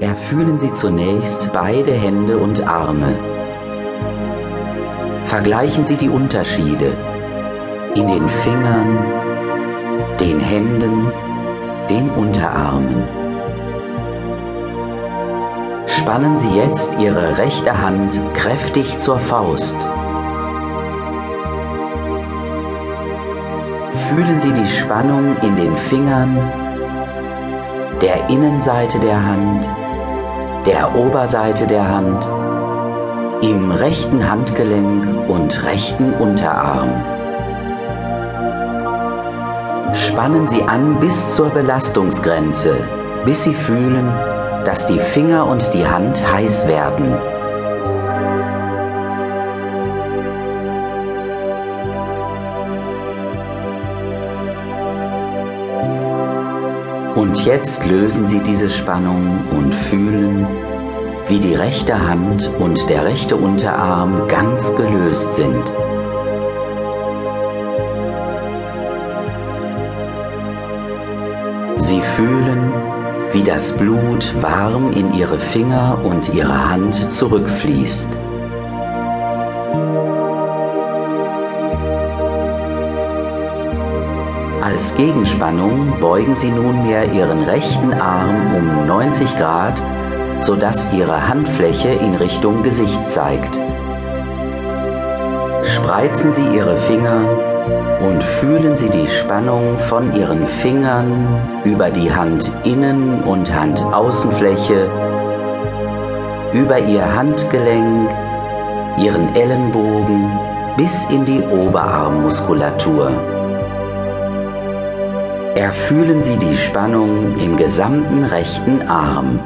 Erfühlen Sie zunächst beide Hände und Arme. Vergleichen Sie die Unterschiede in den Fingern, den Händen, den Unterarmen. Spannen Sie jetzt Ihre rechte Hand kräftig zur Faust. Fühlen Sie die Spannung in den Fingern, der Innenseite der Hand, der Oberseite der Hand, im rechten Handgelenk und rechten Unterarm. Spannen Sie an bis zur Belastungsgrenze, bis Sie fühlen, dass die Finger und die Hand heiß werden. Und jetzt lösen Sie diese Spannung und fühlen, wie die rechte Hand und der rechte Unterarm ganz gelöst sind. Sie fühlen, wie das Blut warm in Ihre Finger und Ihre Hand zurückfließt. Als Gegenspannung beugen Sie nunmehr Ihren rechten Arm um 90 Grad, sodass Ihre Handfläche in Richtung Gesicht zeigt. Spreizen Sie Ihre Finger und fühlen Sie die Spannung von Ihren Fingern über die Handinnen- und Handaußenfläche, über Ihr Handgelenk, Ihren Ellenbogen bis in die Oberarmmuskulatur. Erfühlen Sie die Spannung im gesamten rechten Arm.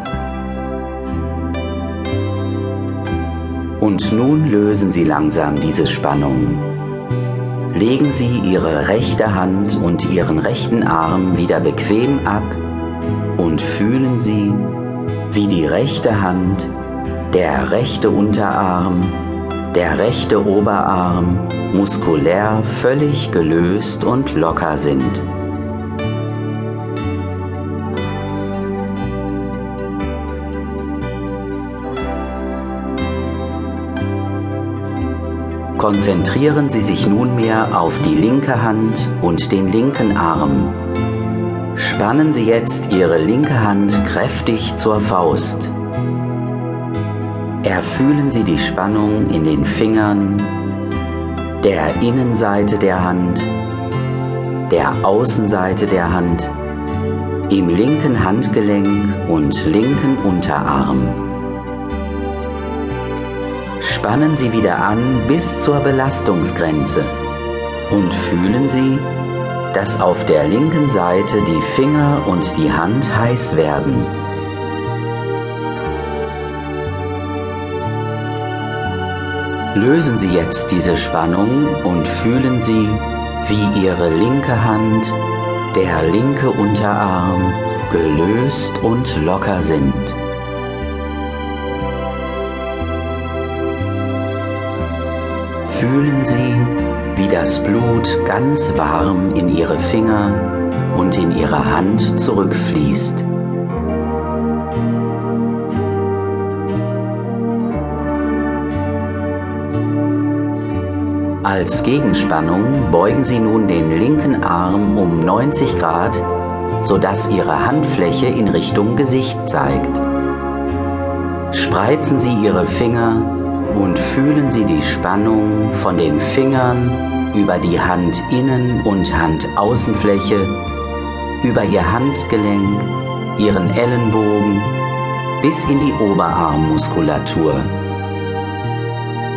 Und nun lösen Sie langsam diese Spannung. Legen Sie Ihre rechte Hand und Ihren rechten Arm wieder bequem ab und fühlen Sie, wie die rechte Hand, der rechte Unterarm, der rechte Oberarm muskulär völlig gelöst und locker sind. Konzentrieren Sie sich nunmehr auf die linke Hand und den linken Arm. Spannen Sie jetzt Ihre linke Hand kräftig zur Faust. Erfühlen Sie die Spannung in den Fingern, der Innenseite der Hand, der Außenseite der Hand, im linken Handgelenk und linken Unterarm. Spannen Sie wieder an bis zur Belastungsgrenze und fühlen Sie, dass auf der linken Seite die Finger und die Hand heiß werden. Lösen Sie jetzt diese Spannung und fühlen Sie, wie Ihre linke Hand, der linke Unterarm gelöst und locker sind. Fühlen Sie, wie das Blut ganz warm in Ihre Finger und in Ihre Hand zurückfließt. Als Gegenspannung beugen Sie nun den linken Arm um 90 Grad, sodass Ihre Handfläche in Richtung Gesicht zeigt. Spreizen Sie Ihre Finger und fühlen Sie die Spannung von den Fingern über die Handinnen- und Handaußenfläche, über Ihr Handgelenk, Ihren Ellenbogen bis in die Oberarmmuskulatur.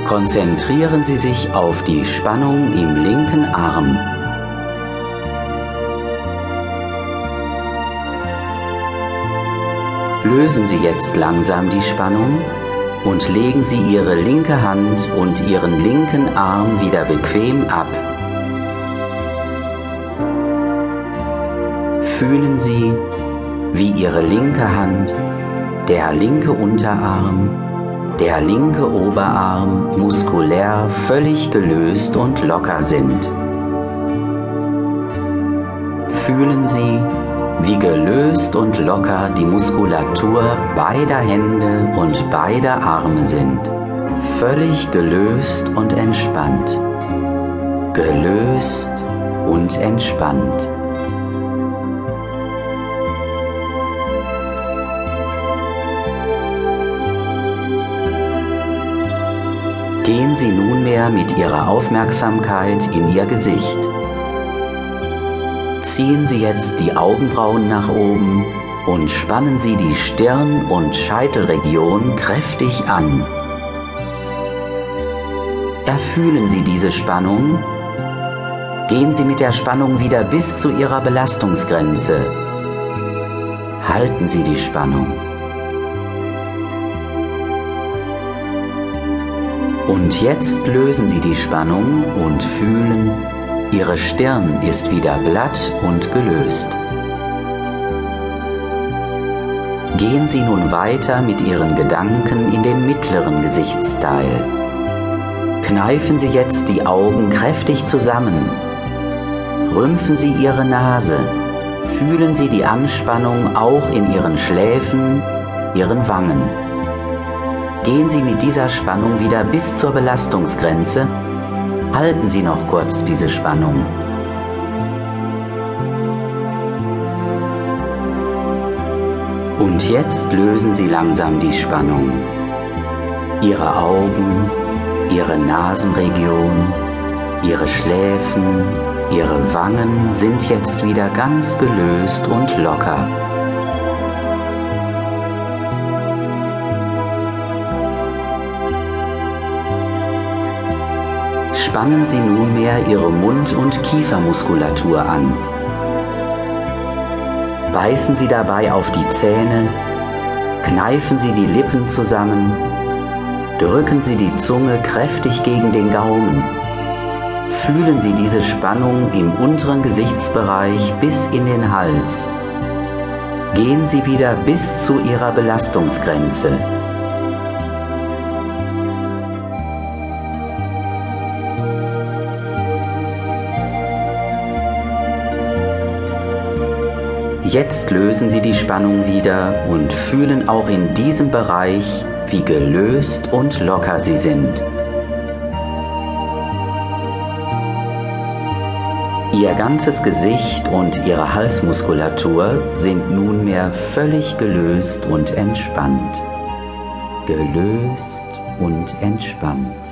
Konzentrieren Sie sich auf die Spannung im linken Arm. Lösen Sie jetzt langsam die Spannung und legen Sie Ihre linke Hand und Ihren linken Arm wieder bequem ab. Fühlen Sie, wie Ihre linke Hand, der linke Unterarm, der linke Oberarm muskulär völlig gelöst und locker sind. Fühlen Sie, wie gelöst und locker die Muskulatur beider Hände und beider Arme sind. Völlig gelöst und entspannt. Gelöst und entspannt. Gehen Sie nunmehr mit Ihrer Aufmerksamkeit in Ihr Gesicht. Ziehen Sie jetzt die Augenbrauen nach oben und spannen Sie die Stirn- und Scheitelregion kräftig an. Erfühlen Sie diese Spannung. Gehen Sie mit der Spannung wieder bis zu Ihrer Belastungsgrenze. Halten Sie die Spannung. Und jetzt lösen Sie die Spannung und fühlen, Ihre Stirn ist wieder glatt und gelöst. Gehen Sie nun weiter mit Ihren Gedanken in den mittleren Gesichtsteil. Kneifen Sie jetzt die Augen kräftig zusammen. Rümpfen Sie Ihre Nase. Fühlen Sie die Anspannung auch in Ihren Schläfen, Ihren Wangen. Gehen Sie mit dieser Spannung wieder bis zur Belastungsgrenze. Halten Sie noch kurz diese Spannung. Und jetzt lösen Sie langsam die Spannung. Ihre Augen, Ihre Nasenregion, Ihre Schläfen, Ihre Wangen sind jetzt wieder ganz gelöst und locker. Spannen Sie nunmehr Ihre Mund- und Kiefermuskulatur an. Beißen Sie dabei auf die Zähne, kneifen Sie die Lippen zusammen, drücken Sie die Zunge kräftig gegen den Gaumen. Fühlen Sie diese Spannung im unteren Gesichtsbereich bis in den Hals. Gehen Sie wieder bis zu Ihrer Belastungsgrenze. Jetzt lösen Sie die Spannung wieder und fühlen auch in diesem Bereich, wie gelöst und locker Sie sind. Ihr ganzes Gesicht und Ihre Halsmuskulatur sind nunmehr völlig gelöst und entspannt. Gelöst und entspannt.